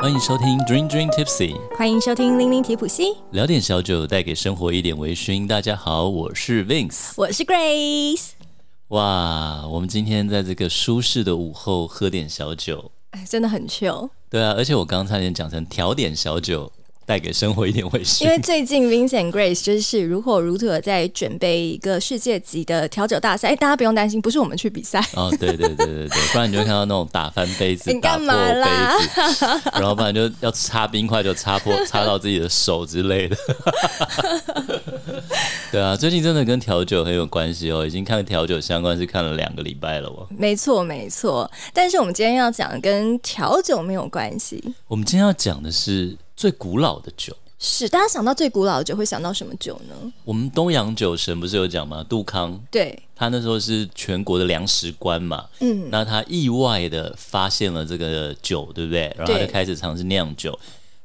欢迎收听 Dream Dream Tipsy，欢迎收听零零提普西，聊点小酒，带给生活一点微醺。大家好，我是 Vince，我是 Grace。哇，我们今天在这个舒适的午后喝点小酒，哎，真的很 chill。对啊，而且我刚刚差点讲成调点小酒。带给生活一点微醺。因为最近 Vincent Grace 就是如火如荼的在准备一个世界级的调酒大赛。哎，大家不用担心，不是我们去比赛。哦，对对对对对，不然你就会看到那种打翻杯子、你干嘛啦？打破杯子，然后不然就要擦冰块就擦破、擦到自己的手之类的。对啊，最近真的跟调酒很有关系哦，已经看调酒相关是看了两个礼拜了哦。没错没错，但是我们今天要讲的跟调酒没有关系。我们今天要讲的是。最古老的酒是，大家想到最古老的酒会想到什么酒呢？我们东洋酒神不是有讲吗？杜康，对，他那时候是全国的粮食官嘛，嗯，那他意外的发现了这个酒，对不对？然后他就开始尝试酿酒，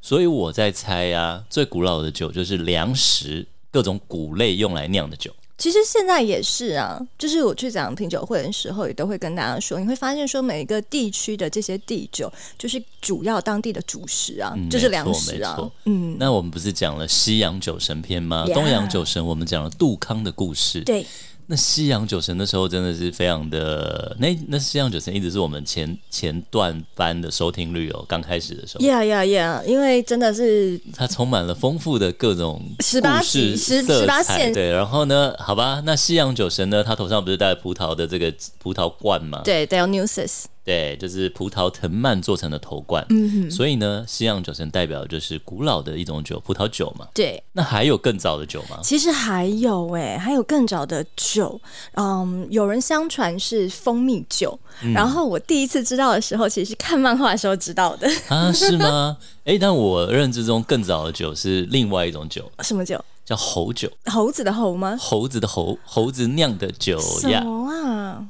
所以我在猜啊，最古老的酒就是粮食各种谷类用来酿的酒。其实现在也是啊，就是我去讲品酒会的时候，也都会跟大家说，你会发现说每一个地区的这些地酒，就是主要当地的主食啊，嗯、就是粮食啊。嗯，那我们不是讲了西洋酒神篇吗.东洋酒神，我们讲了杜康的故事。对。那西洋酒神的时候真的是非常的，那那西洋酒神一直是我们前前段班的收听率哦，刚开始的时候。Yeah yeah yeah，！因为真的是它充满了丰富的各种十八十十八线。对，然后呢，好吧，那西洋酒神呢，他头上不是戴葡萄的这个葡萄冠吗？对，Dionysus。对，就是葡萄藤蔓做成的头冠，嗯哼，所以呢，西洋酒神代表的就是古老的一种酒，葡萄酒嘛。对，那还有更早的酒吗？其实还有哎，还有更早的酒，嗯，有人相传是蜂蜜酒，嗯、然后我第一次知道的时候，其实是看漫画的时候知道的啊，是吗？哎，但我认知中更早的酒是另外一种酒，什么酒？叫猴酒，猴子的猴吗？猴子的猴，猴子酿的酒呀？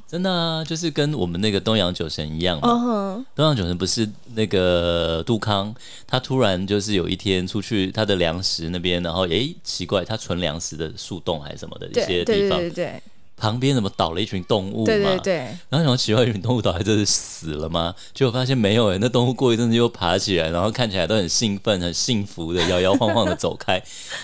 真的啊，就是跟我们那个东洋酒神一样嘛。Uh huh. 东洋酒神不是那个杜康，他突然就是有一天出去他的粮食那边，然后诶，奇怪，他存粮食的树洞还是什么的一些地方。对对对对对。旁边怎么倒了一群动物嘛？对对对。然后什么奇怪，一群动物倒在这里死了吗？结果发现没有哎，那动物过一阵子又爬起来，然后看起来都很兴奋、很幸福的摇摇晃晃的走开。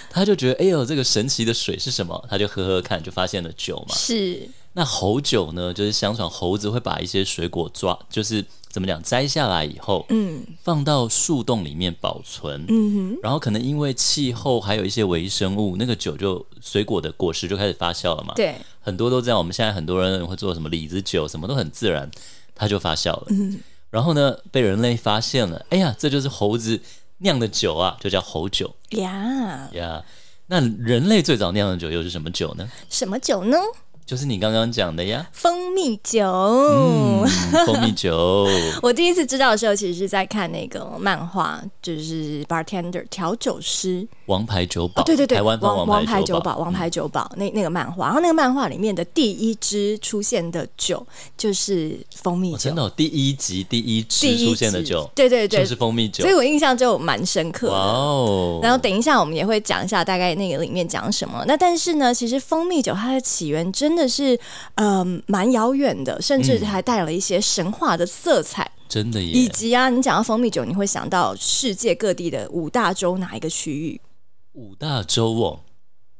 他就觉得哎呦，这个神奇的水是什么？他就喝喝看，就发现了酒嘛。是。那猴酒呢？就是相传猴子会把一些水果抓，就是。怎么讲？摘下来以后，嗯，放到树洞里面保存，嗯哼，然后可能因为气候还有一些微生物，那个酒就水果的果实就开始发酵了嘛，对，很多都这样。我们现在很多人会做什么李子酒，什么都很自然，它就发酵了。嗯，然后呢，被人类发现了，哎呀，这就是猴子酿的酒啊，就叫猴酒呀呀。那人类最早酿的酒又是什么酒呢？什么酒呢？就是你刚刚讲的呀，蜂蜜酒。嗯，蜂蜜酒。我第一次知道的时候，其实是在看那个漫画，就是《Bartender》调酒师。王牌酒保，对对对，台湾王王牌酒保，王牌酒保那那个漫画，然后那个漫画里面的第一支出现的酒就是蜂蜜酒，真的，第一集第一支出现的酒，对对对，就是蜂蜜酒，所以我印象就蛮深刻的。哦，然后等一下我们也会讲一下大概那个里面讲什么。那但是呢，其实蜂蜜酒它的起源真的是呃蛮遥远的，甚至还带了一些神话的色彩，真的耶。以及啊，你讲到蜂蜜酒，你会想到世界各地的五大洲哪一个区域？五大洲哦，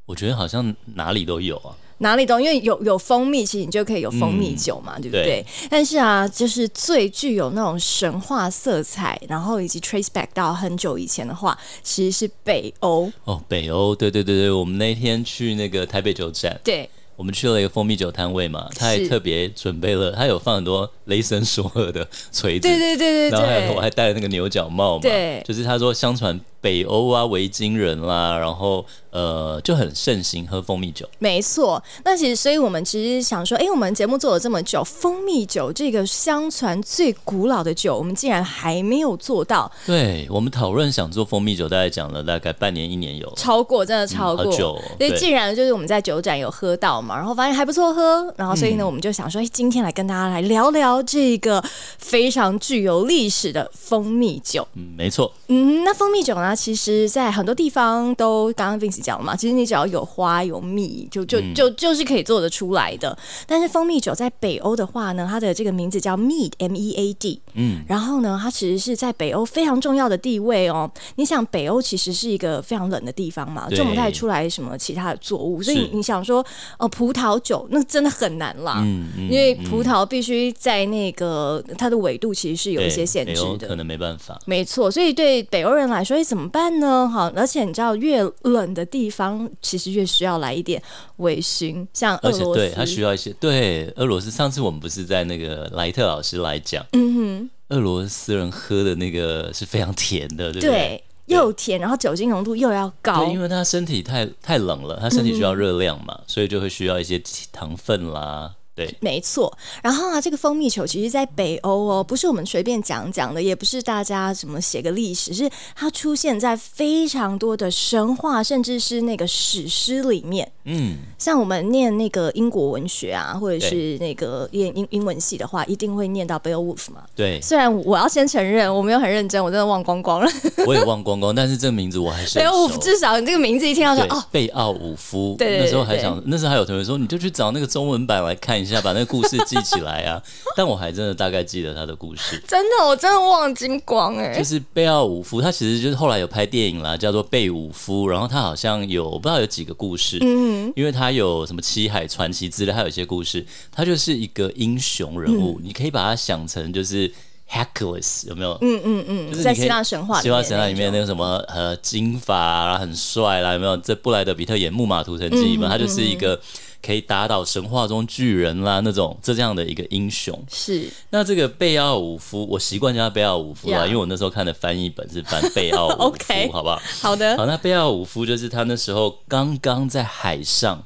我觉得好像哪里都有啊，哪里都因为有有蜂蜜，其实你就可以有蜂蜜酒嘛，嗯、对不对？对，但是啊，就是最具有那种神话色彩，然后以及 trace back 到很久以前的话，其实是北欧。哦，北欧，对对对对，我们那天去那个台北酒展，对，我们去了一个蜂蜜酒摊位嘛，他还特别准备了，他有放很多雷神索尔的锤子，对对对对对，然后还有我还戴了那个牛角帽嘛，对，就是他说相传。北欧啊，维京人啦，然后呃就很盛行喝蜂蜜酒。没错，那其实所以我们其实想说，哎，我们节目做了这么久，蜂蜜酒这个相传最古老的酒，我们竟然还没有做到。对，我们讨论想做蜂蜜酒，大概讲了大概半年一年有，超过真的超过。嗯、好久、哦。所以既然就是我们在酒展有喝到嘛，然后发现还不错喝，然后所以呢，我们就想说，哎，今天来跟大家来聊聊这个非常具有历史的蜂蜜酒。嗯，没错。嗯，那蜂蜜酒呢？啊，其实在很多地方都刚刚 Vince 讲了嘛，其实你只要有花有蜜，就就就就是可以做得出来的。但是蜂蜜酒在北欧的话呢，它的这个名字叫 Mead M E A D，嗯，然后呢，它其实是在北欧非常重要的地位哦。你想，北欧其实是一个非常冷的地方嘛，种不太出来什么其他的作物，所以你想说，哦，葡萄酒那真的很难啦，嗯嗯，因为葡萄必须在那个它的纬度其实是有一些限制的，可能没办法，没错。所以对北欧人来说，怎么办呢？好，而且你知道，越冷的地方，其实越需要来一点微醺，像俄罗斯，对，它需要一些。对，俄罗斯上次我们不是在那个莱特老师来讲，嗯哼，俄罗斯人喝的那个是非常甜的，对不对？对，又甜，然后酒精浓度又要高，对，因为他身体太太冷了，他身体需要热量嘛，嗯、所以就会需要一些糖分啦。对，没错。然后啊，这个蜂蜜球其实，在北欧哦，不是我们随便讲讲的，也不是大家什么写个历史，是它出现在非常多的神话，甚至是那个史诗里面。嗯，像我们念那个英国文学啊，或者是那个念英英文系的话，一定会念到 Beowulf 嘛。对，虽然我要先承认，我没有很认真，我真的忘光光了。我也忘光光，但是这个名字我还是 Beowulf，至少你这个名字一听到说哦，贝奥武夫。对，那时候还想，那时候还有同学说，你就去找那个中文版来看一下，把那个故事记起来啊。但我还真的大概记得他的故事。真的，我真的忘精光哎。就是贝奥武夫，他其实就是后来有拍电影啦，叫做贝武夫，然后他好像有不知道有几个故事。嗯。因为他有什么七海传奇之类，还有一些故事，他就是一个英雄人物，嗯、你可以把他想成就是 Hercules 有没有？嗯嗯嗯，就是在希腊神话，希腊神话里面那个什么呃金发啊，很帅啦，有没有？这布莱德比特演木马屠城记嘛，他就是一个。可以打倒神话中巨人啦，那种这这样的一个英雄是。那这个贝奥武夫，我习惯叫他贝奥武夫啦，Yeah. 因为我那时候看的翻译本是翻贝奥武夫，OK，好不好？好的。好，那贝奥武夫就是他那时候刚刚在海上，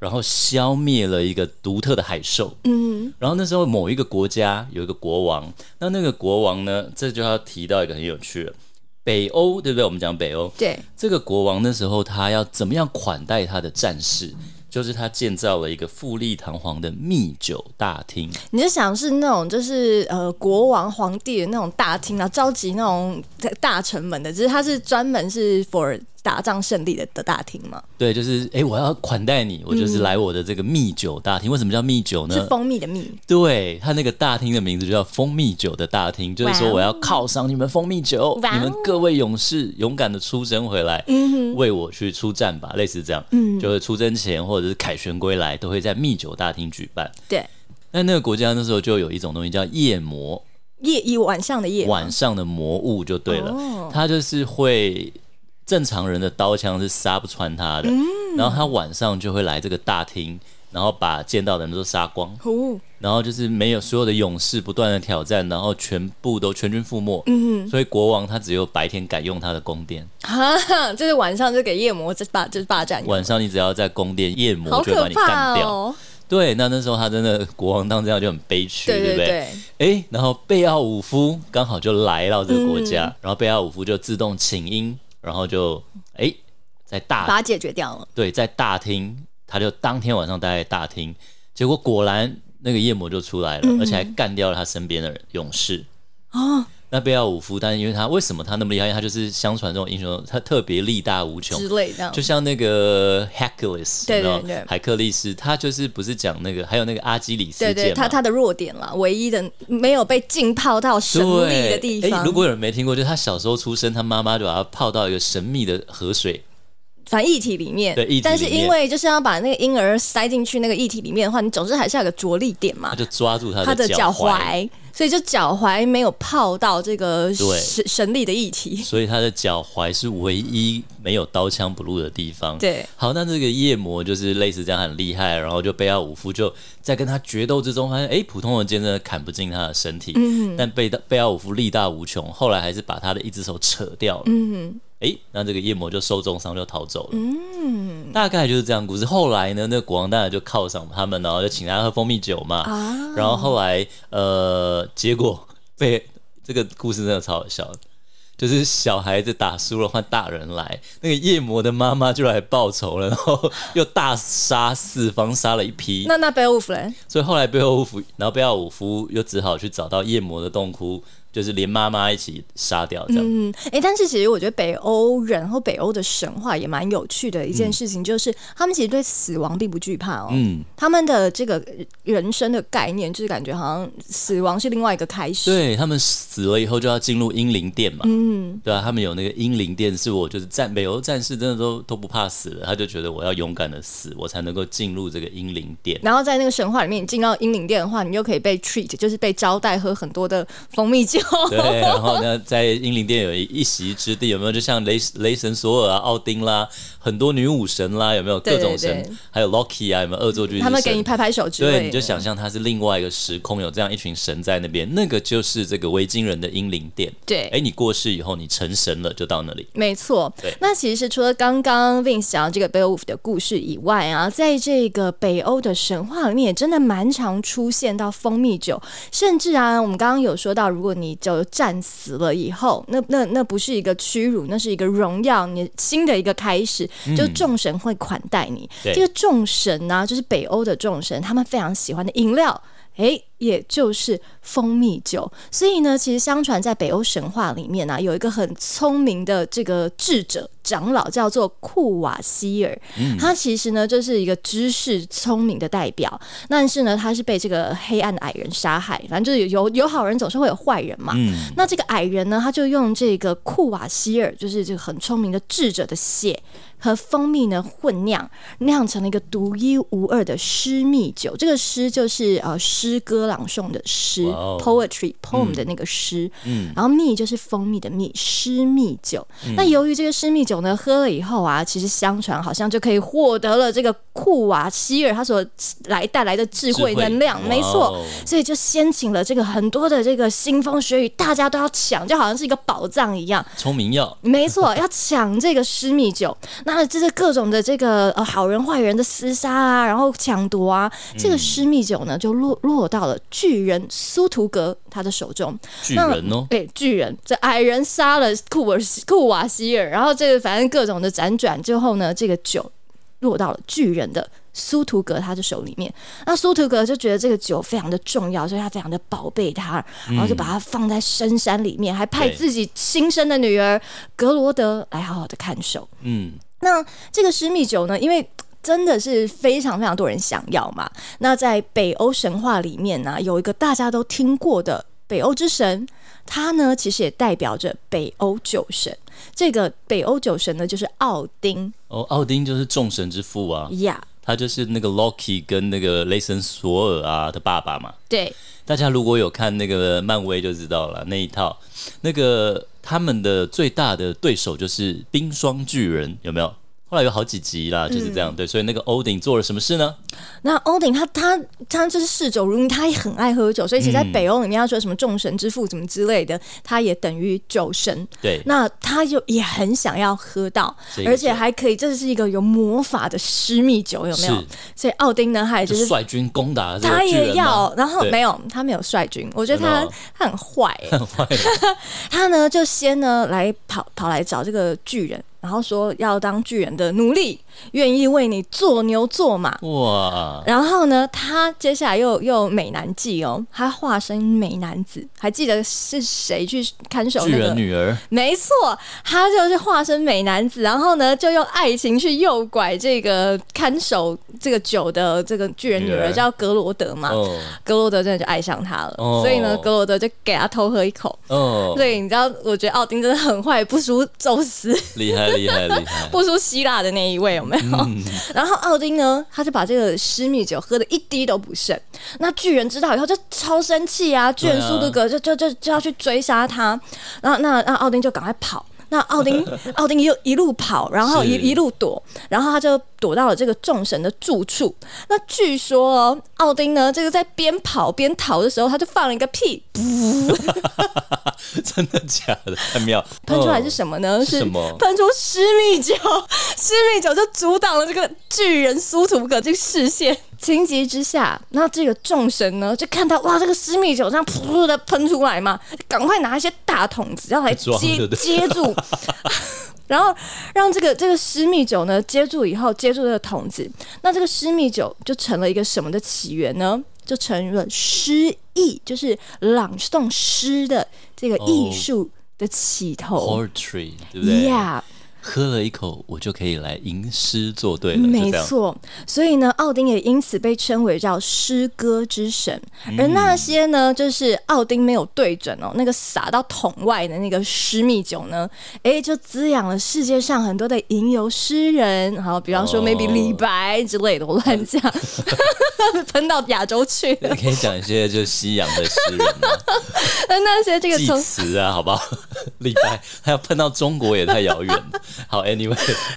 然后消灭了一个独特的海兽。嗯。然后那时候某一个国家有一个国王，那那个国王呢，这就要提到一个很有趣的北欧，对不对？我们讲北欧，对。这个国王那时候他要怎么样款待他的战士？就是他建造了一个富丽堂皇的密酒大厅，你就想是那种就是呃国王皇帝的那种大厅啊，召集那种大臣们的，只是他是专门是 for。打仗胜利的的大厅吗？对，就是哎、欸，我要款待你，我就是来我的这个蜜酒大厅。嗯、为什么叫蜜酒呢？是蜂蜜的蜜。对，它那个大厅的名字就叫蜂蜜酒的大厅，就是说我要犒赏你们蜂蜜酒，你们各位勇士勇敢的出征回来，嗯、为我去出战吧，类似这样。嗯，就是出征前或者是凯旋归来，都会在蜜酒大厅举办。对，那那个国家那时候就有一种东西叫夜魔，夜一晚上的夜，晚上的魔物就对了，哦、它就是会。正常人的刀枪是杀不穿他的，嗯、然后他晚上就会来这个大厅，然后把见到的人都杀光，哦、然后就是没有所有的勇士不断的挑战，然后全部都全军覆没。嗯哼，所以国王他只有白天敢用他的宫殿，哈哈，就是晚上就给夜魔这霸就是霸占。晚上你只要在宫殿，夜魔就会把你干掉。哦、对，那那时候他真的国王当这样就很悲屈，对，对，对，对不对？哎，然后贝奥武夫刚好就来到这个国家，嗯、然后贝奥武夫就自动请缨。然后就哎，在大把它解决掉了。对，在大厅，他就当天晚上待在大厅，结果果然那个夜魔就出来了，嗯、而且还干掉了他身边的人勇士。哦。那贝奥武夫，但是因为他为什么他那么厉害？他就是相传这种英雄，他特别力大无穷。之类的，就像那个 Hercules，对对对，海克力斯，他就是不是讲那个，还有那个阿基里斯对对，他他的弱点了，唯一的没有被浸泡到神秘的地方。如果有人没听过，就是他小时候出生，他妈妈就把他泡到一个神秘的河水，反正液体里面。对，但是因为就是要把那个婴儿塞进去那个液体里面的话，你总是还是要有个着力点嘛，他就抓住他的他的脚踝。所以就脚踝没有泡到这个神神力的液体，所以他的脚踝是唯一没有刀枪不入的地方。对，好，那这个夜魔就是类似这样很厉害，然后就贝奥武夫就在跟他决斗之中发现，哎，普通的剑真的砍不进他的身体，嗯哼，但贝贝奥武夫力大无穷，后来还是把他的一只手扯掉了，嗯哼。哎，那这个夜魔就受重伤就逃走了。嗯，大概就是这样故事。后来呢，那个国王当然就犒赏他们，然后就请他喝蜂蜜酒嘛。啊，然后后来呃，结果被这个故事真的超好笑的，就是小孩子打输了换大人来，那个夜魔的妈妈就来报仇了，然后又大杀四方，杀了一批。那那贝奥武夫嘞？所以后来贝奥武夫，然后贝奥武夫又只好去找到夜魔的洞窟。就是连妈妈一起杀掉这样。嗯，哎、欸，但是其实我觉得北欧人和北欧的神话也蛮有趣的一件事情，就是、嗯、他们其实对死亡并不惧怕哦。嗯，他们的这个人生的概念就是感觉好像死亡是另外一个开始。对，他们死了以后就要进入英灵殿嘛。嗯，对啊，他们有那个英灵殿，是我就是战北欧战士真的都都不怕死了，他就觉得我要勇敢的死，我才能够进入这个英灵殿。然后在那个神话里面，你进到英灵殿的话，你又可以被 treat，就是被招待喝很多的蜂蜜酒。对，然后呢，在英灵殿有一一席之地，有没有？就像雷雷神索尔啊、奥丁啦，很多女武神啦，有没有？各种神，对对对，还有 Loki 啊，有没有？恶作剧，他们给你拍拍手之类的。对，你就想象它是另外一个时空，有这样一群神在那边，那个就是这个维京人的英灵殿。对，哎，你过世以后，你成神了，就到那里。没错。对，那其实除了刚刚 Vince 讲这个 Beowulf 的故事以外啊，在这个北欧的神话里面，也真的蛮常出现到蜂蜜酒，甚至啊，我们刚刚有说到，如果你就战死了以后，那那那不是一个屈辱，那是一个荣耀，你新的一个开始，就众神会款待你。嗯、这个众神呢、啊，就是北欧的众神，他们非常喜欢的饮料。诶，也就是蜂蜜酒，所以呢，其实相传在北欧神话里面啊，有一个很聪明的这个智者长老，叫做库瓦希尔。嗯，他其实呢就是一个知识聪明的代表，但是呢，他是被这个黑暗的矮人杀害。反正就是有有好人总是会有坏人嘛。嗯，那这个矮人呢，他就用这个库瓦希尔，就是这个很聪明的智者的血。和蜂蜜呢混酿，酿成了一个独一无二的诗蜜酒。这个诗就是呃诗歌朗诵的诗、poetry poem 的那个诗。嗯，然后蜜就是蜂蜜的蜜，诗蜜酒。嗯、那由于这个诗蜜酒呢，喝了以后啊，其实相传好像就可以获得了这个库瓦希尔他所来带来的智慧能量。没错，所以就掀起了这个很多的这个腥风血雨，大家都要抢，就好像是一个宝藏一样。聪明药。没错，要抢这个施密酒。那这是各种的这个呃好人坏人的厮杀啊，然后抢夺啊，嗯、这个施密酒呢就落落到了巨人苏图格他的手中。巨人哦，对，巨人这矮人杀了库尔库瓦希尔，然后这个反正各种的辗转之后呢，这个酒落到了巨人的苏图格他的手里面。那苏图格就觉得这个酒非常的重要，所以他非常的宝贝它，然后就把它放在深山里面，嗯、还派自己亲生的女儿格罗德来好好的看守。嗯。那这个施密酒呢，因为真的是非常非常多人想要嘛。那在北欧神话里面呢，有一个大家都听过的北欧之神，他呢其实也代表着北欧酒神。这个北欧酒神呢，就是奥丁。哦，奥丁就是众神之父啊。呀，他就是那个 Loki 跟那个雷神索尔啊的爸爸嘛。对，大家如果有看那个漫威就知道了，那一套那个。他们的最大的对手就是冰霜巨人，有没有？后来有好几集啦，就是这样。嗯、对，所以那个欧丁做了什么事呢？那欧丁他他他就是嗜酒如命，他也很爱喝酒，所以其实在北欧里面，他说什么众神之父什么之类的，他也等于酒神。对，那他就也很想要喝到，而且还可以，这是一个有魔法的私密酒，有没有？所以奥丁呢，他也就是率军攻打，他也要，然后没有，他没有率军，我觉得他他很坏，很坏。他呢就先呢来跑跑来找这个巨人。然后说要当巨人的奴隶，愿意为你做牛做马。哇！然后呢，他接下来又又美男计哦，他化身美男子，还记得是谁去看守那个巨人女儿？没错，他就是化身美男子，然后呢，就用爱情去诱拐这个看守这个酒的这个巨人女儿，叫格罗德嘛。哦、格罗德真的就爱上他了，哦、所以呢，格罗德就给他偷喝一口。哦，所以你知道，我觉得奥丁真的很坏，不输宙斯，厉害。厉害厉害，不输希腊的那一位有没有？嗯、然后奥丁呢，他就把这个施密酒喝的一滴都不剩。那巨人知道以后就超生气啊！巨人苏图格就就就就要去追杀他。然后那那奥丁就赶快跑。那奥丁奥丁又一路跑，然后一一路躲，然后他就躲到了这个众神的住处。那据说哦，奥丁呢，这个在边跑边逃的时候，他就放了一个屁，真的假的？太妙！喷出来是什么呢？是什么？喷出诗蜜酒，诗蜜酒就阻挡了这个巨人苏图格这个视线。情急之下，那这个众神呢，就看到哇，这个私密酒这样噗噗的喷出来嘛，赶快拿一些大桶子要来接接住，然后让这个这个诗蜜酒呢接住以后，接住这个桶子，那这个诗蜜酒就成了一个什么的起源呢？就成了诗意，就是朗诵诗的这个艺术的起头。Oh, 对不对？Yeah。喝了一口，我就可以来吟诗作对了。没错，所以呢，奥丁也因此被称为叫诗歌之神。而那些呢，就是奥丁没有对准哦，那个洒到桶外的那个诗密酒呢，哎，就滋养了世界上很多的吟游诗人。好，比方说 maybe 李白之类的，我乱讲，喷到亚洲去了。你可以讲一些就西洋的诗人吗？那那些这个祭词啊，好不好？李白还要喷到中国也太遥远了。好，Anyway，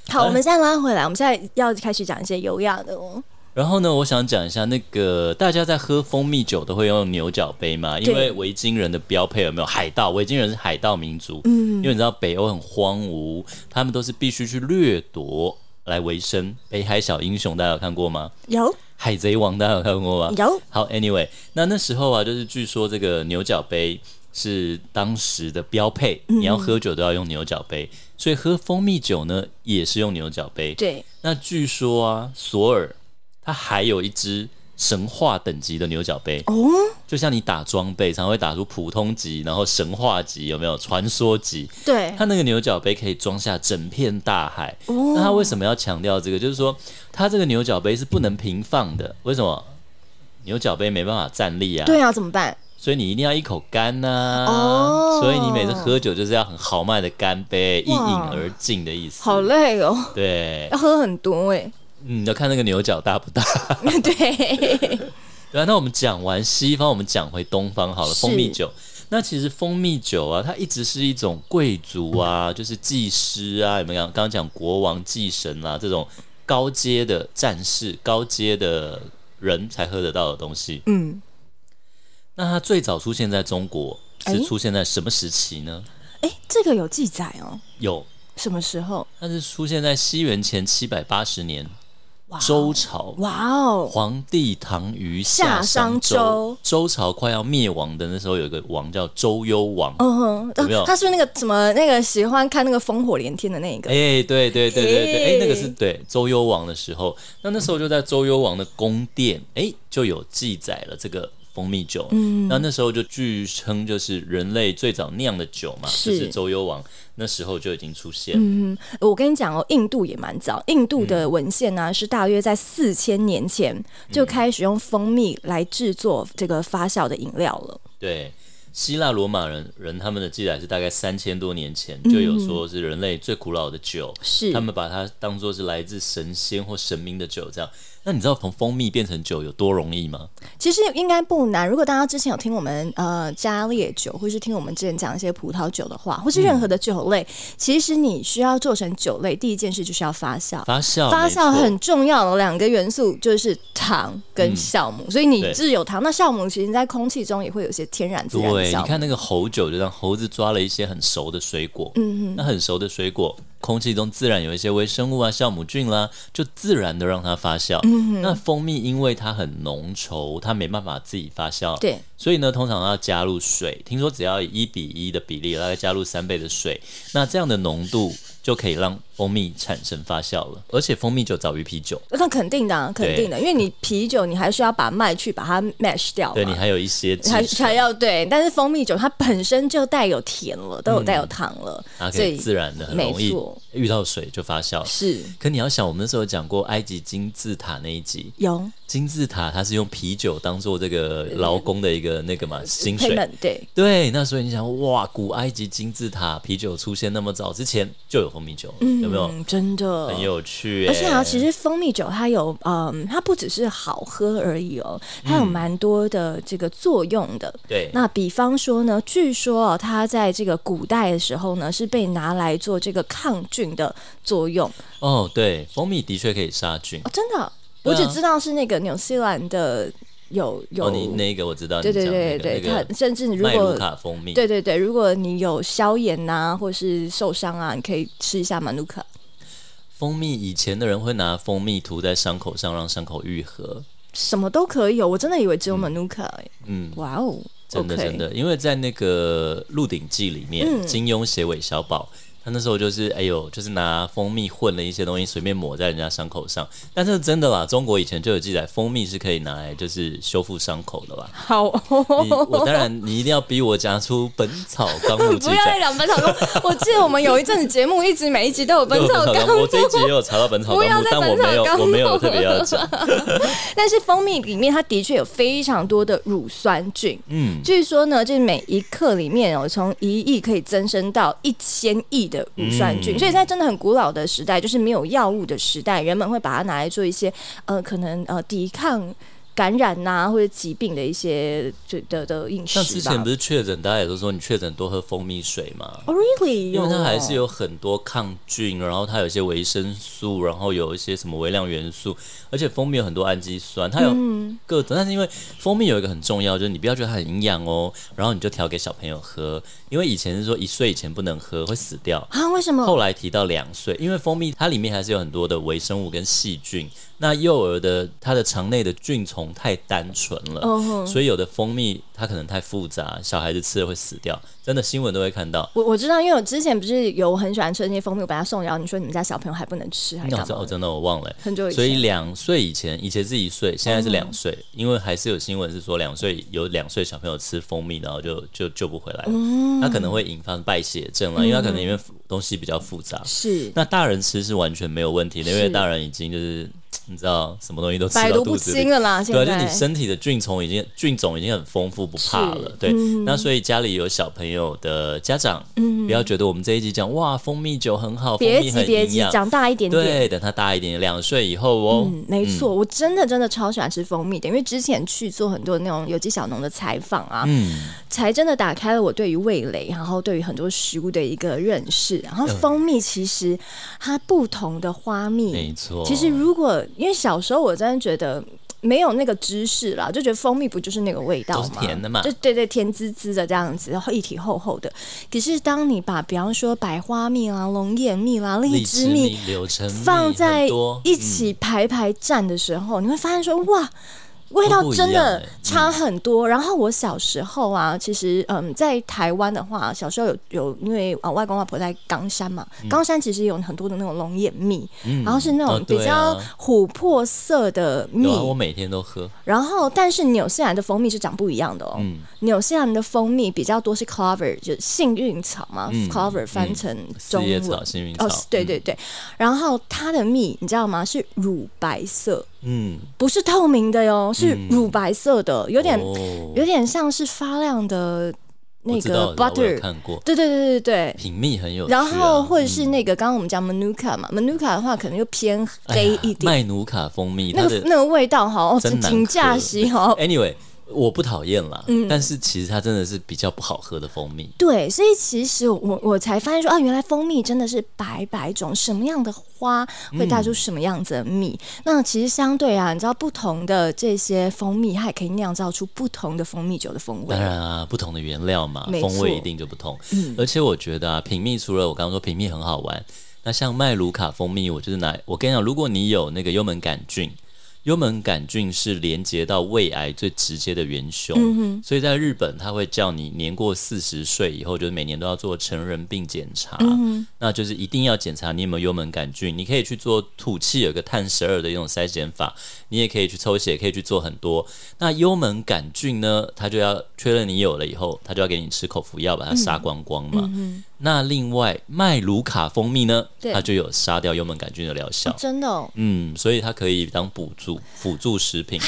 好，我们现在拉回来，我们现在要开始讲一些优雅的哦。然后呢，我想讲一下那个大家在喝蜂蜜酒都会用牛角杯嘛，因为维京人的标配有没有海盗？维京人是海盗民族，嗯，因为你知道北欧很荒芜，他们都是必须去掠夺来维生。北海小英雄大家有看过吗？有。海贼王大家有看过吗？有。好，Anyway，那那时候啊，就是据说这个牛角杯。是当时的标配，你要喝酒都要用牛角杯，嗯、所以喝蜂蜜酒呢也是用牛角杯。对，那据说啊，索尔他还有一只神话等级的牛角杯哦，就像你打装备，常会打出普通级，然后神话级，有没有传说级？对，他那个牛角杯可以装下整片大海。哦，那他为什么要强调这个？就是说，他这个牛角杯是不能平放的。为什么？牛角杯没办法站立啊？对啊，怎么办？所以你一定要一口干呐、啊，oh, 所以你每次喝酒就是要很豪迈的干杯，一饮而尽的意思。好累哦，对，要喝很多哎。嗯，要看那个牛角大不大。对，对啊。那我们讲完西方，我们讲回东方好了。蜂蜜酒，那其实蜂蜜酒啊，它一直是一种贵族啊，就是祭师啊，有没有刚刚讲国王、祭神啊这种高阶的战士、高阶的人才喝得到的东西。嗯。那它最早出现在中国是出现在什么时期呢？哎，这个有记载哦。有。什么时候？它是出现在西元前七百八十年，周朝。哇哦！皇帝唐虞夏商周，周朝快要灭亡的那时候，有一个王叫周幽王。嗯哼，有没有？他是不是那个什么那个喜欢看那个烽火连天的那个？哎，对对对对对，哎，那个是对周幽王的时候。那那时候就在周幽王的宫殿，哎，就有记载了这个。蜂蜜酒，嗯，那那时候就据称就是人类最早酿的酒嘛，是就是周幽王那时候就已经出现。嗯，我跟你讲哦，印度也蛮早，印度的文献呢、啊嗯、是大约在四千年前就开始用蜂蜜来制作这个发酵的饮料了。对。希腊罗马人人他们的记载是大概三千多年前就有说是人类最古老的酒，是、嗯、他们把它当做是来自神仙或神明的酒这样。那你知道从蜂蜜变成酒有多容易吗？其实应该不难。如果大家之前有听我们呃加烈酒，或是听我们之前讲一些葡萄酒的话，或是任何的酒类，嗯、其实你需要做成酒类，第一件事就是要发酵。发酵，发酵很重要的两个元素就是糖跟酵母。嗯、所以你自有糖，那酵母其实在空气中也会有些天然自然的酵母。对，你看那个猴酒，就让猴子抓了一些很熟的水果，嗯哼，那很熟的水果。空气中自然有一些微生物啊，酵母菌啦，就自然的让它发酵。嗯。那蜂蜜因为它很浓稠，它没办法自己发酵。对。所以呢，通常要加入水。听说只要以一比一的比例，大概加入三倍的水，那这样的浓度。就可以让蜂蜜产生发酵了，而且蜂蜜酒早于啤酒，那肯定的、啊，肯定的，因为你啤酒你还需要把麦去把它 mash 掉，对，你还有一些还还要对，但是蜂蜜酒它本身就带有甜了，都有带有糖了，嗯、它可以自然的很容易遇到水就发酵。是，可你要想，我们那时候讲过埃及金字塔那一集，有金字塔，它是用啤酒当做这个劳工的一个那个嘛薪水，对对，那所以你想哇，古埃及金字塔啤酒出现那么早之前就有。蜂蜜酒，嗯，有没有？真的很有趣，而且啊，其实蜂蜜酒它有，嗯，它不只是好喝而已哦，它有蛮多的这个作用的。对，那比方说呢，据说哦，它在这个古代的时候呢，是被拿来做这个抗菌的作用。哦，对，蜂蜜的确可以杀菌。哦，真的，我只知道是那个纽西兰的。有有，你那个我知道，对对对对，它甚至如果卡蜂蜜，对对对，如果你有消炎呐，或是受伤啊，你可以吃一下马努卡蜂蜜。以前的人会拿蜂蜜涂在伤口上，让伤口愈合，什么都可以有。我真的以为只有马努卡，嗯，哇哦，真的真的，因为在那个《鹿鼎记》里面，金庸写韦小宝。他那时候就是哎呦，就是拿蜂蜜混了一些东西，随便抹在人家伤口上。但是真的啦，中国以前就有记载，蜂蜜是可以拿来就是修复伤口的吧？好，我当然你一定要逼我讲出《本草纲目》。不要再讲《本草纲目》，我记得我们有一阵子节目一直每一集都有《本草纲目》，我这一集也有查到《本草纲目》，但我没有我没有特别要讲。但是蜂蜜里面它的确有非常多的乳酸菌，嗯，据说呢，就是每一克里面哦，从一亿可以增生到一千亿的乳酸菌。嗯所以在真的很古老的时代，就是没有药物的时代，人们会把它拿来做一些呃，可能呃抵抗。感染呐、啊，或者疾病的一些就的的饮食。像之前不是确诊，大家也都说你确诊多喝蜂蜜水嘛。Oh, really？因为它还是有很多抗菌，然后它有一些维生素，然后有一些什么微量元素，而且蜂蜜有很多氨基酸，它有各种。嗯、但是因为蜂蜜有一个很重要，就是你不要觉得它很营养哦，然后你就调给小朋友喝，因为以前是说一岁以前不能喝，会死掉啊？为什么？后来提到两岁，因为蜂蜜它里面还是有很多的微生物跟细菌。那幼儿的它的肠内的菌虫太单纯了，uh. 所以有的蜂蜜它可能太复杂，小孩子吃了会死掉。真的新闻都会看到。我我知道，因为我之前不是有很喜欢吃那些蜂蜜，我把它送，然后你说你们家小朋友还不能吃，还干嘛？哦，真的我忘了，很久以前。所以两岁以前，以前是一岁，现在是两岁，uh. 因为还是有新闻是说两岁有两岁小朋友吃蜂蜜，然后就就救不回来了，他、uh. 可能会引发败血症了，因为他可能因为东西比较复杂。是、uh。那大人吃是完全没有问题的，因为大人已经就是。你知道什么东西都吃到肚子里了啦，对，就你身体的菌虫已经菌种已经很丰富，不怕了。对，嗯、那所以家里有小朋友的家长，嗯，不要觉得我们这一集讲哇蜂蜜酒很好，别急别急，长大一点点，对，等他大一点点，两岁以后哦，嗯、没错，嗯、我真的真的超喜欢吃蜂蜜的，因为之前去做很多那种有机小农的采访啊，嗯，才真的打开了我对于味蕾，然后对于很多食物的一个认识。然后蜂蜜其实它不同的花蜜，没错，其实如果因为小时候我真的觉得没有那个芝士啦，就觉得蜂蜜不就是那个味道吗？甜的嘛，就对对，甜滋滋的这样子，然后一体厚厚的。可是当你把比方说百花蜜啦、龙眼蜜啦、荔枝蜜、柳橙蜜放在一起排排站的时候，嗯、你会发现说哇。味道真的差很多。然后我小时候啊，其实嗯，在台湾的话，小时候有有因为啊外公外婆在冈山嘛，冈山其实有很多的那种龙眼蜜，然后是那种比较琥珀色的蜜。我每天都喝。然后，但是纽西兰的蜂蜜是长不一样的哦。纽西兰的蜂蜜比较多是 clover，就幸运草嘛，clover 翻成中文。幸运草。哦，对对对。然后它的蜜你知道吗？是乳白色。嗯，不是透明的哟，是乳白色的，有点有点像是发亮的那个 butter。看过，对对对对对，品蜜很有。然后或者是那个刚刚我们讲 Manuka 嘛，Manuka 的话可能又偏黑一点。麦努卡蜂蜜，那个那个味道好，真难喝。好，Anyway。我不讨厌啦，嗯，但是其实它真的是比较不好喝的蜂蜜。对，所以其实我我才发现说啊，原来蜂蜜真的是百百种，什么样的花会带出什么样子的蜜。嗯、那其实相对啊，你知道不同的这些蜂蜜，它也可以酿造出不同的蜂蜜酒的风味。当然啊，不同的原料嘛，风味一定就不同。嗯，而且我觉得啊，品蜜除了我刚刚说品蜜很好玩，那像麦卢卡蜂蜜，我就是拿我跟你讲，如果你有那个幽门杆菌。幽门杆菌是连接到胃癌最直接的元凶，嗯、所以在日本，他会叫你年过四十岁以后，就是每年都要做成人病检查，嗯、那就是一定要检查你有没有幽门杆菌。你可以去做吐气，有个碳十二的一种筛检法，你也可以去抽血，可以去做很多。那幽门杆菌呢，他就要确认你有了以后，他就要给你吃口服药，把它杀光光嘛。那另外麦卢卡蜂蜜呢，它就有杀掉幽门杆菌的疗效。哦，真的哦。嗯，所以它可以当补助辅助食品，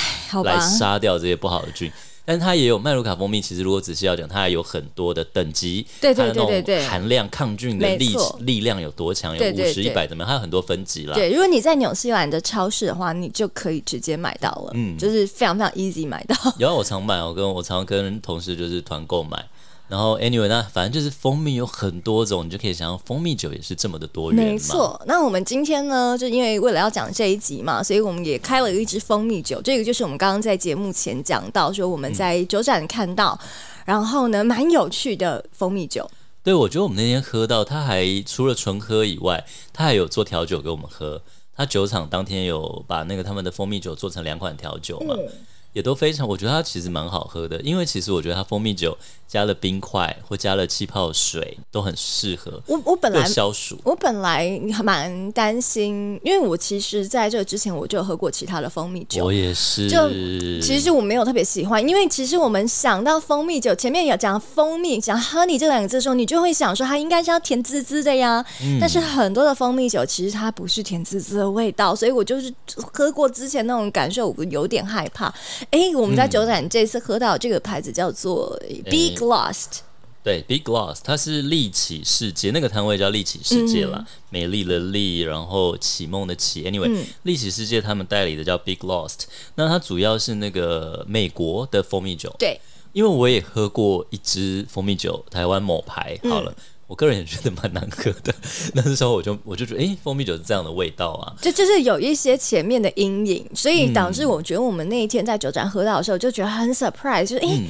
来杀掉这些不好的菌。但它也有麦卢卡蜂蜜，其实如果仔细要讲，它还有很多的等级，对对对对对，含量抗菌的力力量有多强，有五十、一百怎么样，它有很多分级啦。对，如果你在纽西兰的超市的话，你就可以直接买到了，嗯，就是非常非常 easy 买到。有啊，我常买，我跟我常常跟同事就是团购买。然后，anyway，那反正就是蜂蜜有很多种，你就可以想象蜂蜜酒也是这么的多元。没错，那我们今天呢，就因为为了要讲这一集嘛，所以我们也开了一支蜂蜜酒。这个就是我们刚刚在节目前讲到，说我们在酒展看到，嗯、然后呢，蛮有趣的蜂蜜酒。对，我觉得我们那天喝到，他还除了纯喝以外，他还有做调酒给我们喝。他酒厂当天有把那个他们的蜂蜜酒做成两款调酒嘛。嗯也都非常，我觉得它其实蛮好喝的，因为其实我觉得它蜂蜜酒加了冰块或加了气泡水都很适合。我我本来消暑，我本来蛮担心，因为我其实在这之前我就有喝过其他的蜂蜜酒，我也是。就其实我没有特别喜欢，因为其实我们想到蜂蜜酒，前面有讲蜂蜜，讲 honey 这两个字的时候，你就会想说它应该是要甜滋滋的呀。嗯、但是很多的蜂蜜酒其实它不是甜滋滋的味道，所以我就是喝过之前那种感受，我有点害怕。哎，我们在酒展这次喝到这个牌子叫做 Big Lost，对，Big Lost，它是立起世界，那个摊位叫立起世界啦，嗯、美丽的丽，然后启梦的启，Anyway，丽、嗯、启世界他们代理的叫 Big Lost，那它主要是那个美国的蜂蜜酒，对，因为我也喝过一支蜂蜜酒，台湾某牌，好了。嗯我个人也觉得蛮难喝的，那时候我就我就觉得，哎、欸，蜂蜜酒是这样的味道啊，就就是有一些前面的阴影，所以导致我觉得我们那一天在酒展喝到的时候，就觉得很 surprise，就是哎。欸嗯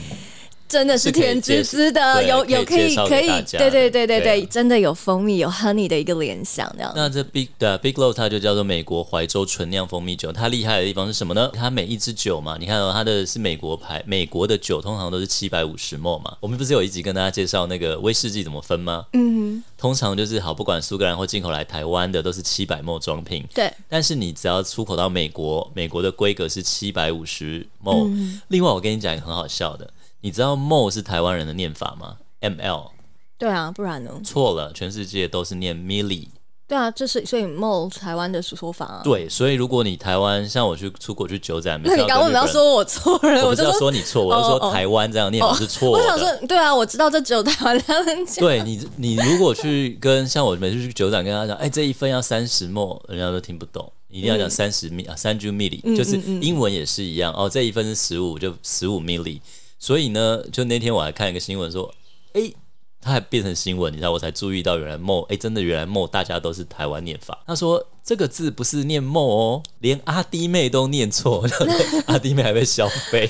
真的是甜滋滋的，有有可以可以，对对对对对，真的有蜂蜜有 honey 的一个联想，这样。那这 Big 的 Big Lost 它就叫做美国怀州纯酿蜂蜜酒，它厉害的地方是什么呢？它每一支酒嘛，你看哦，它的是美国牌，美国的酒通常都是七百五十 ml 嘛。我们不是有一集跟大家介绍那个威士忌怎么分吗？嗯，通常就是好，不管苏格兰或进口来台湾的都是七百 ml 装瓶，对。但是你只要出口到美国，美国的规格是七百五十 ml。另外，我跟你讲一个很好笑的。你知道 “mo” 是台湾人的念法吗？“ml”，对啊，不然呢？错了，全世界都是念 “milli”。对啊，这是所以 “mo” 台湾的说法啊。对，所以如果你台湾像我去出国去九展，那你刚刚为什么要说我错了？我不是要说你错，我是说台湾这样念法是错的。我想说，对啊，我知道这只有台湾这样讲。对你，你如果去跟像我每次去九展跟他讲，哎，这一份要三十 mo，人家都听不懂，一定要讲三十 milli 啊，三十 milli，就是英文也是一样哦，这一分是十五，就十五 milli。所以呢，就那天我还看一个新闻说，哎，它还变成新闻，你知道，我才注意到原来 “mo”，哎，真的原来 “mo” 大家都是台湾念法。他说。这个字不是念 mo 哦，连阿弟妹都念错，阿弟妹还被消费，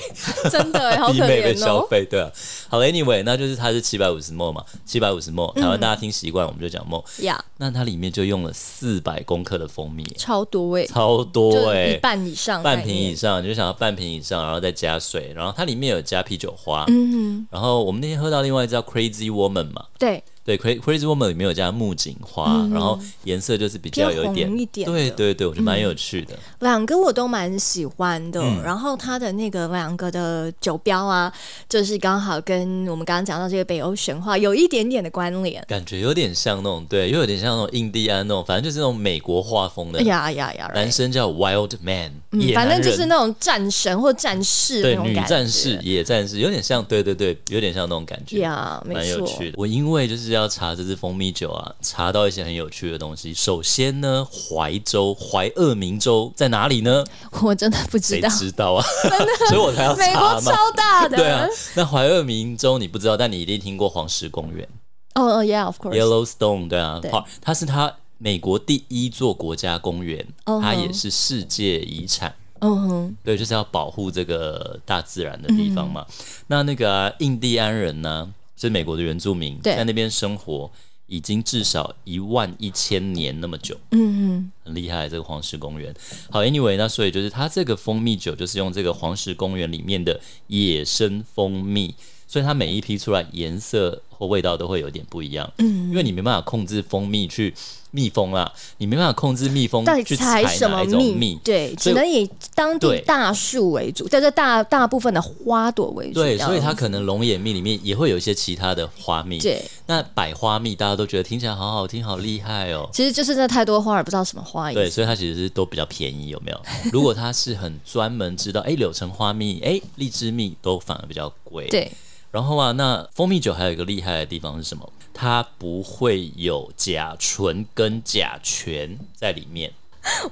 真的，阿弟妹被消费，对啊。好，anyway，那就是它是七百五十 mo 嘛，七百五十 mo，台湾大家听习惯，我们就讲 mo。呀，那它里面就用了四百公克的蜂蜜，超多哎，超多哎，一半以上，半瓶以上，你就想要半瓶以上，然后再加水，然后它里面有加啤酒花，嗯哼，然后我们那天喝到另外一支叫 Crazy Woman 嘛，对。对，Crazy Woman 里面有加木槿花，嗯、然后颜色就是比较有一点，一点对对对，我觉得蛮有趣的。两、嗯、个我都蛮喜欢的，嗯、然后它的那个两个的酒标啊，就是刚好跟我们刚刚讲到这个北欧神话有一点点的关联，感觉有点像那种，对，又有点像那种印第安那种，反正就是那种美国画风的。呀呀呀！男生叫 Wild Man，、嗯、反正就是那种战神或战士那种感觉，对，女战士、野战士，有点像，对对对，有点像那种感觉。呀，蛮有趣的。我因为就是。要查这支蜂蜜酒啊，查到一些很有趣的东西。首先呢，怀州怀俄明州在哪里呢？我真的不知道，谁知道啊？所以我才要查嘛。美国超大的，对啊。那怀俄明州你不知道，但你一定听过黄石公园。哦哦，Yeah，of course。Yellowstone，对啊，好，它是它美国第一座国家公园，它也是世界遗产。嗯哼，对，就是要保护这个大自然的地方嘛。那那个印第安人呢？是美国的原住民在那边生活已经至少一万一千年那么久，嗯嗯，很厉害。这个黄石公园，好，Anyway，那所以就是它这个蜂蜜酒就是用这个黄石公园里面的野生蜂蜜，所以它每一批出来颜色或味道都会有点不一样，嗯，因为你没办法控制蜂蜜去。蜜蜂啦，你没办法控制蜜蜂去采什么蜜，对，只能以当地大树为主，在这大大部分的花朵为主。对，所以它可能龙眼蜜里面也会有一些其他的花蜜。对，那百花蜜大家都觉得听起来好好听，好厉害哦。其实就是那太多花儿，不知道什么花。对，所以它其实是都比较便宜，有没有？如果它是很专门知道，哎，柳橙花蜜，哎，荔枝蜜都反而比较贵。对。然后啊，那蜂蜜酒还有一个厉害的地方是什么？它不会有甲醇跟甲醛在里面。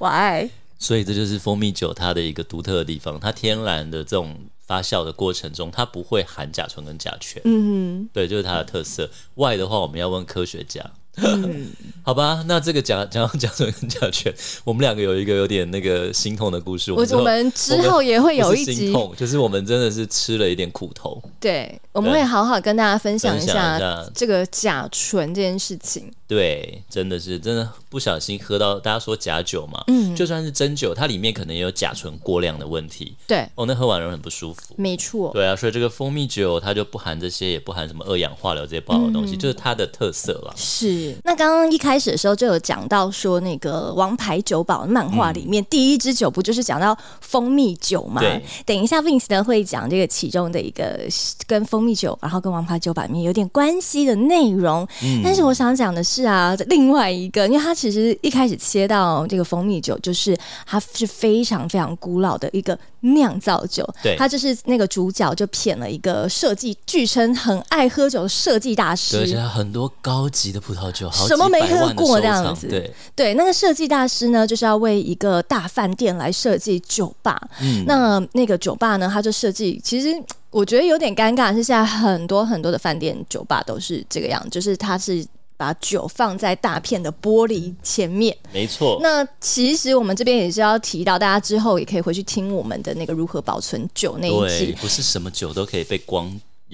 Why？所以这就是蜂蜜酒它的一个独特的地方。它天然的这种发酵的过程中，它不会含甲醇跟甲醛。嗯哼，对，就是它的特色。Why 的话，我们要问科学家。嗯 好吧，那这个讲讲甲醇跟甲醛，我们两个有一个有点那个心痛的故事。我我们之后也会有一集心痛，就是我们真的是吃了一点苦头。对，我们会好好跟大家分享一下这个甲醇这件事情。对，真的是真的不小心喝到，大家说假酒嘛，嗯，就算是真酒，它里面可能也有甲醇过量的问题。对，哦，那喝完人很不舒服。没错。对啊，所以这个蜂蜜酒它就不含这些，也不含什么二氧化硫这些不好的东西，嗯、就是它的特色了。是。那刚刚一开始的时候就有讲到说，那个《王牌酒保》漫画里面、嗯、第一支酒不就是讲到蜂蜜酒吗？对。等一下，Vince 呢会讲这个其中的一个跟蜂蜜酒，然后跟《王牌酒保》里面有点关系的内容。嗯。但是我想讲的是。是啊，另外一个，因为它其实一开始切到这个蜂蜜酒，就是它是非常非常古老的一个酿造酒。对，它就是那个主角就骗了一个设计，据称很爱喝酒的设计大师。而且很多高级的葡萄酒，什么没喝过这样子。对对，那个设计大师呢，就是要为一个大饭店来设计酒吧。嗯，那那个酒吧呢，他就设计，其实我觉得有点尴尬，是现在很多很多的饭店酒吧都是这个样，就是它是。把酒放在大片的玻璃前面，没错。那其实我们这边也是要提到，大家之后也可以回去听我们的那个如何保存酒那一集。不是什么酒都可以被光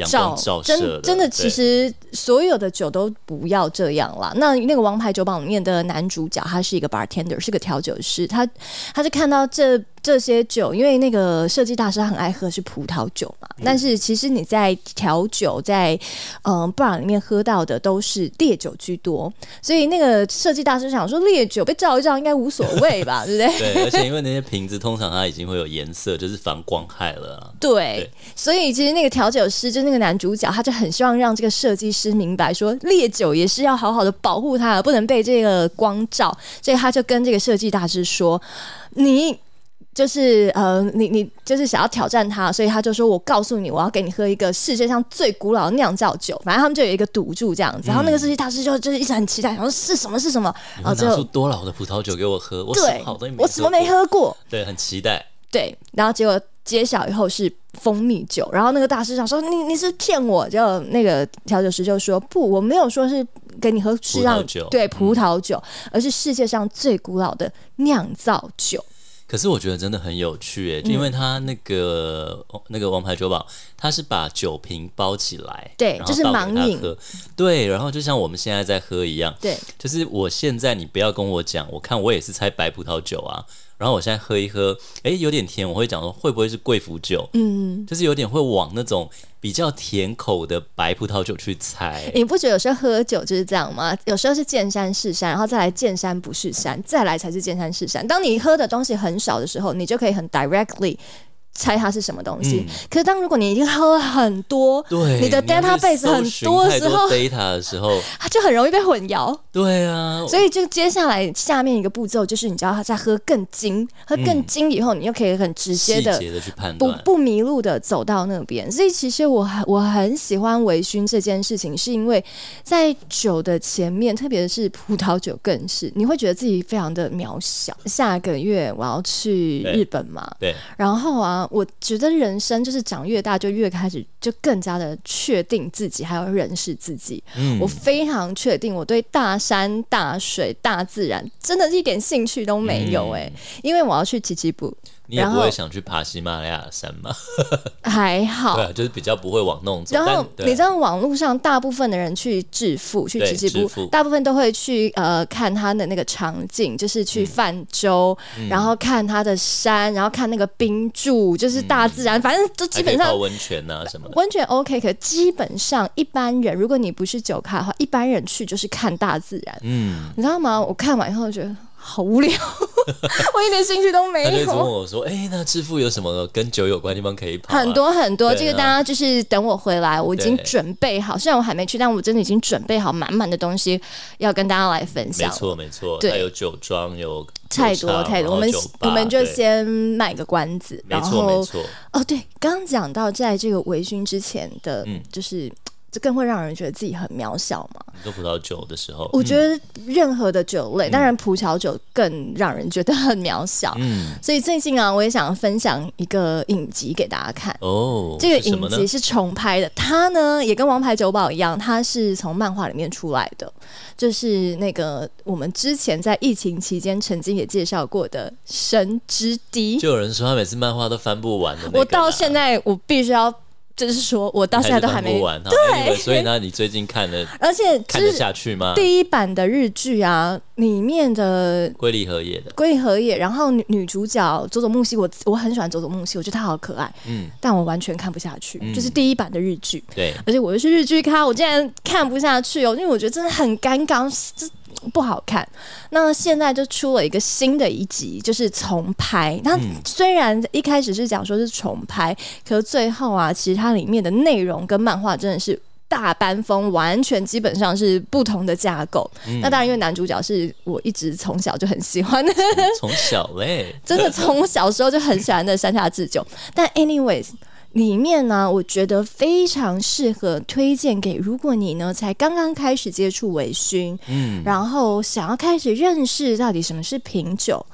照真真的，其实所有的酒都不要这样啦。那那个《王牌酒保》里面的男主角，他是一个 bartender，是个调酒师，他他就看到这。这些酒，因为那个设计大师很爱喝是葡萄酒嘛，嗯、但是其实你在调酒在嗯布朗里面喝到的都是烈酒居多，所以那个设计大师想说烈酒被照一照应该无所谓吧，对不对？对，而且因为那些瓶子通常它已经会有颜色，就是防光害了、啊。对，对所以其实那个调酒师就那个男主角，他就很希望让这个设计师明白说烈酒也是要好好的保护它，不能被这个光照，所以他就跟这个设计大师说你。就是呃，你你就是想要挑战他，所以他就说：“我告诉你，我要给你喝一个世界上最古老的酿造酒。”反正他们就有一个赌注这样子。然后那个设计大师就就是一直很期待，然后是什么是什么，然后就拿出多老的葡萄酒给我喝，我什么好都没，我什么没喝过，对，很期待。对，然后结果揭晓以后是蜂蜜酒，然后那个大师想说：“你你是骗我？”就那个调酒师就说：“不，我没有说是给你喝是让酒，对葡萄酒，嗯、而是世界上最古老的酿造酒。”可是我觉得真的很有趣诶，就因为他那个、嗯、那个王牌酒保，他是把酒瓶包起来，对，就是盲饮，对，然后就像我们现在在喝一样，对，就是我现在你不要跟我讲，我看我也是猜白葡萄酒啊。然后我现在喝一喝，哎，有点甜，我会讲说会不会是贵腐酒？嗯，就是有点会往那种比较甜口的白葡萄酒去猜。你不觉得有时候喝酒就是这样吗？有时候是见山是山，然后再来见山不是山，再来才是见山是山。当你喝的东西很少的时候，你就可以很 directly。猜它是什么东西？嗯、可是当如果你已经喝了很多，对，你的 database 很多的时候，data 的时候，它就很容易被混淆。对啊，所以就接下来下面一个步骤就是，你知道它在喝更精，喝更精以后，你又可以很直接的、的去判断，不不迷路的走到那边。所以其实我很我很喜欢微醺这件事情，是因为在酒的前面，特别是葡萄酒更是，你会觉得自己非常的渺小。下个月我要去日本嘛，对，对，然后啊。我觉得人生就是长越大，就越开始就更加的确定自己，还有认识自己。嗯，我非常确定，我对大山、大水、大自然真的一点兴趣都没有哎、欸，嗯、因为我要去奇奇布。你也不会想去爬喜马拉雅山吗？还好，对，就是比较不会往弄走。然后你知道网络上大部分的人去致富，去奇奇布，大部分都会去呃看他的那个场景，就是去泛舟，嗯、然后看他的山，然后看那个冰柱，就是大自然，嗯、反正就基本上泡温泉啊什么的。温泉 OK，可基本上一般人，如果你不是酒咖的话，一般人去就是看大自然。嗯，你知道吗？我看完以后觉得。好无聊，我一点兴趣都没有。他就问我说：“哎、欸，那致富有什么跟酒有关的地方可以跑、啊？”很多很多，这个大家就是等我回来，我已经准备好。虽然我还没去，但我真的已经准备好满满的东西要跟大家来分享。没错没错，对，还有酒庄，有太多太多。我们我们就先卖个关子，然后。哦，对，刚刚讲到在这个微醺之前的，嗯、就是。这更会让人觉得自己很渺小嘛。你喝葡萄酒的时候，我觉得任何的酒类，嗯、当然葡萄酒更让人觉得很渺小。嗯，所以最近啊，我也想分享一个影集给大家看。哦，这个影集是重拍的，它呢也跟《王牌酒保》一样，它是从漫画里面出来的，就是那个我们之前在疫情期间曾经也介绍过的《神之滴》。就有人说他每次漫画都翻不完的，我到现在我必须要。就是说，我到现在都还没还完。对，欸、所以呢，你最近看了，而且看得下去吗？第一版的日剧啊，里面的龟梨和也的龟梨和也，然后女女主角佐佐木希，我我很喜欢佐佐木希，我觉得她好可爱。嗯，但我完全看不下去，嗯、就是第一版的日剧。对，而且我又是日剧咖，我竟然看不下去哦，因为我觉得真的很尴尬。不好看。那现在就出了一个新的一集，就是重拍。那虽然一开始是讲说是重拍，可是最后啊，其实它里面的内容跟漫画真的是大班风，完全基本上是不同的架构。嗯、那当然，因为男主角是我一直从小就很喜欢的，从小嘞，真的从小时候就很喜欢的山下智久。但 anyways。里面呢，我觉得非常适合推荐给如果你呢才刚刚开始接触微醺，嗯，然后想要开始认识到底什么是品酒，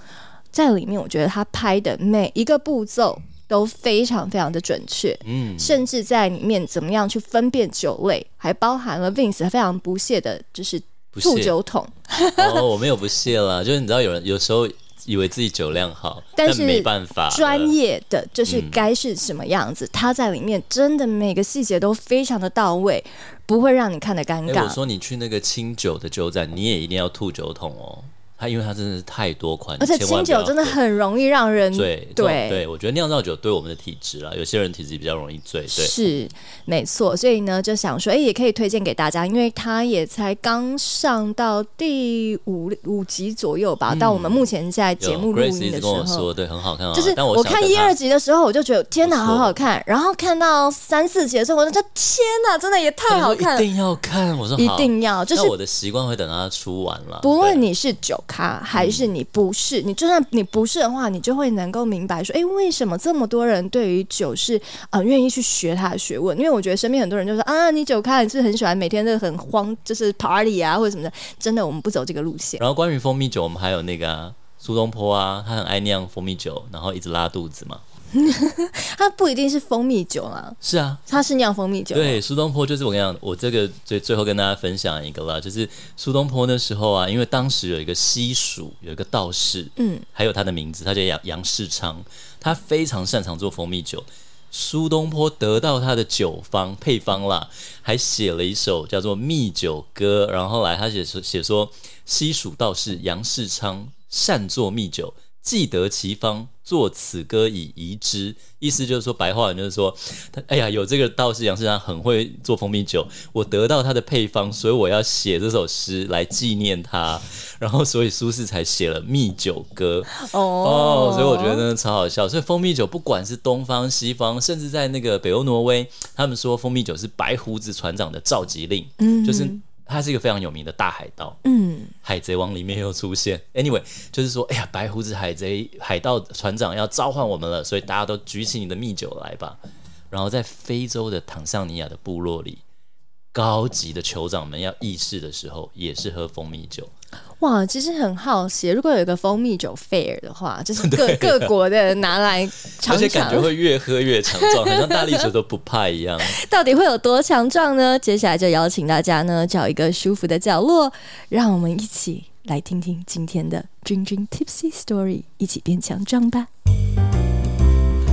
在里面我觉得他拍的每一个步骤都非常非常的准确，嗯，甚至在里面怎么样去分辨酒类，还包含了 Vince 非常不屑的就是吐酒桶。哦，我没有不屑啦，就是你知道有人有时候。以为自己酒量好，但是没办法。专业的就是该是什么样子，嗯、他在里面真的每个细节都非常的到位，不会让你看得尴尬。欸、我说你去那个清酒的酒展，你也一定要吐酒桶哦。它因为它真的是太多款，而且清酒真的很容易让人醉。对对，我觉得酿造酒对我们的体质啦，有些人体质比较容易醉。对，是没错。所以呢，就想说，哎，也可以推荐给大家，因为它也才刚上到第五五集左右吧。到我们目前现在节目录音的时候，说对，很好看。就是我看一二集的时候，我就觉得天哪，好好看。然后看到三四集的时候，我就觉得天哪，真的也太好看了，一定要看。我说一定要，就是我的习惯会等到它出完了。不论你是酒。咖还是你不是，你就算你不是的话，你就会能够明白说，哎，为什么这么多人对于酒是呃愿意去学他的学问？因为我觉得身边很多人就说啊，你酒咖你是很喜欢每天都很慌，就是 party 啊或者什么的。真的，我们不走这个路线。然后关于蜂蜜酒，我们还有那个、啊、苏东坡啊，他很爱酿蜂蜜酒，然后一直拉肚子嘛。它不一定是蜂蜜酒啦，是啊，它是酿蜂蜜酒。对，苏东坡就是我跟你讲，我这个最最后跟大家分享一个啦，就是苏东坡那时候啊，因为当时有一个西蜀有一个道士，嗯，还有他的名字，他叫杨杨世昌，他非常擅长做蜂蜜酒。苏东坡得到他的酒方配方啦，还写了一首叫做《蜜酒歌》，然后后来他写说写说西蜀道士杨世昌善做蜜酒。既得其方，作此歌以遗之。意思就是说，白话文就是说，他哎呀，有这个道士杨世昌很会做蜂蜜酒，我得到他的配方，所以我要写这首诗来纪念他。然后，所以苏轼才写了《蜜酒歌》哦。哦，所以我觉得真的超好笑。所以蜂蜜酒不管是东方西方，甚至在那个北欧挪威，他们说蜂蜜酒是白胡子船长的召集令，嗯，就是。他是一个非常有名的大海盗，嗯，《海贼王》里面又出现。Anyway，就是说，哎呀，白胡子海贼海盗船长要召唤我们了，所以大家都举起你的蜜酒来吧。然后在非洲的坦桑尼亚的部落里，高级的酋长们要议事的时候，也是喝蜂蜜酒。哇，其实很好奇，如果有一个蜂蜜酒 fair 的话，就是各 对各国的拿来尝尝，而且感觉会越喝越强壮，好像大力水都不怕一样。到底会有多强壮呢？接下来就邀请大家呢，找一个舒服的角落，让我们一起来听听今天的 Drink Drink Tipsy Story，一起变强壮吧。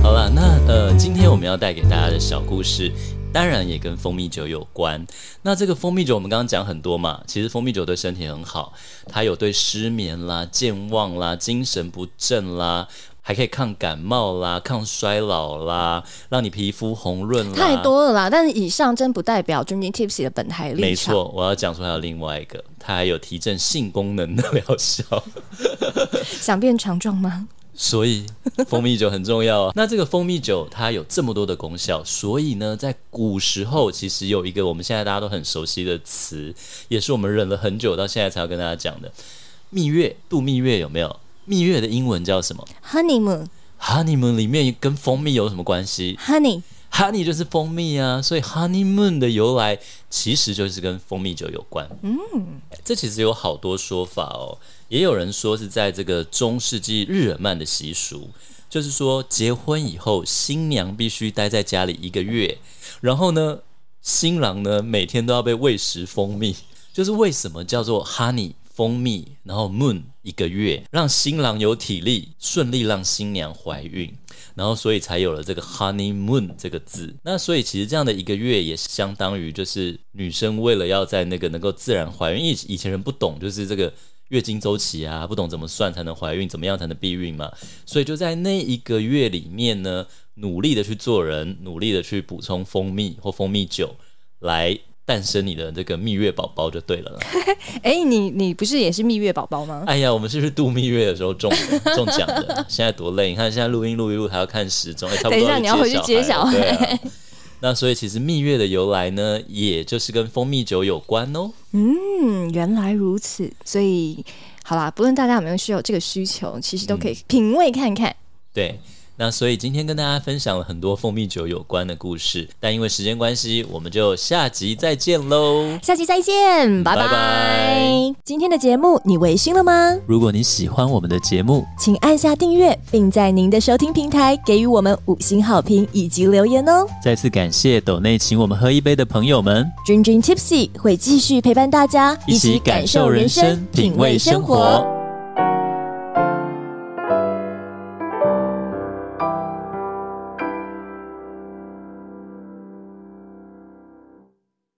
好了，那呃，今天我们要带给大家的小故事。当然也跟蜂蜜酒有关。那这个蜂蜜酒我们刚刚讲很多嘛，其实蜂蜜酒对身体很好，它有对失眠啦、健忘啦、精神不振啦，还可以抗感冒啦、抗衰老啦，让你皮肤红润啦。太多了啦，但是以上真不代表 Drinking Tipsy 的本台立场。没错，我要讲出来有另外一个，它还有提振性功能的疗效。想变强壮吗？所以蜂蜜酒很重要啊。那这个蜂蜜酒它有这么多的功效，所以呢，在古时候其实有一个我们现在大家都很熟悉的词，也是我们忍了很久到现在才要跟大家讲的蜜月，度蜜月有没有？蜜月的英文叫什么？Honeymoon。Honeymoon 里面跟蜂蜜有什么关系？Honey。honey 就是蜂蜜啊，所以 honeymoon 的由来其实就是跟蜂蜜酒有关。嗯，这其实有好多说法哦，也有人说是在这个中世纪日耳曼的习俗，就是说结婚以后新娘必须待在家里一个月，然后呢，新郎呢每天都要被喂食蜂蜜，就是为什么叫做 honey 蜂蜜，然后 moon 一个月，让新郎有体力顺利让新娘怀孕。然后，所以才有了这个 honeymoon 这个字。那所以，其实这样的一个月也相当于就是女生为了要在那个能够自然怀孕，因为以前人不懂就是这个月经周期啊，不懂怎么算才能怀孕，怎么样才能避孕嘛。所以就在那一个月里面呢，努力的去做人，努力的去补充蜂蜜或蜂蜜酒来。诞生你的这个蜜月宝宝就对了啦。哎、欸，你你不是也是蜜月宝宝吗？哎呀，我们是不是度蜜月的时候中 中奖的？现在多累！你看现在录音录一录还要看时钟，哎，差不多等一下你要回去接小孩。对啊。那所以其实蜜月的由来呢，也就是跟蜂蜜酒有关哦。嗯，原来如此。所以好啦，不论大家有没有需要这个需求，其实都可以品味看看。嗯、对。那所以今天跟大家分享了很多蜂蜜酒有关的故事，但因为时间关系，我们就下集再见喽！下集再见，拜拜。拜拜。今天的节目你微醺了吗？如果你喜欢我们的节目，请按下订阅，并在您的收听平台给予我们五星好评以及留言哦！再次感谢斗内请我们喝一杯的朋友们，Dream Dream Tipsy 会继续陪伴大家，一起感受人生，品味生活。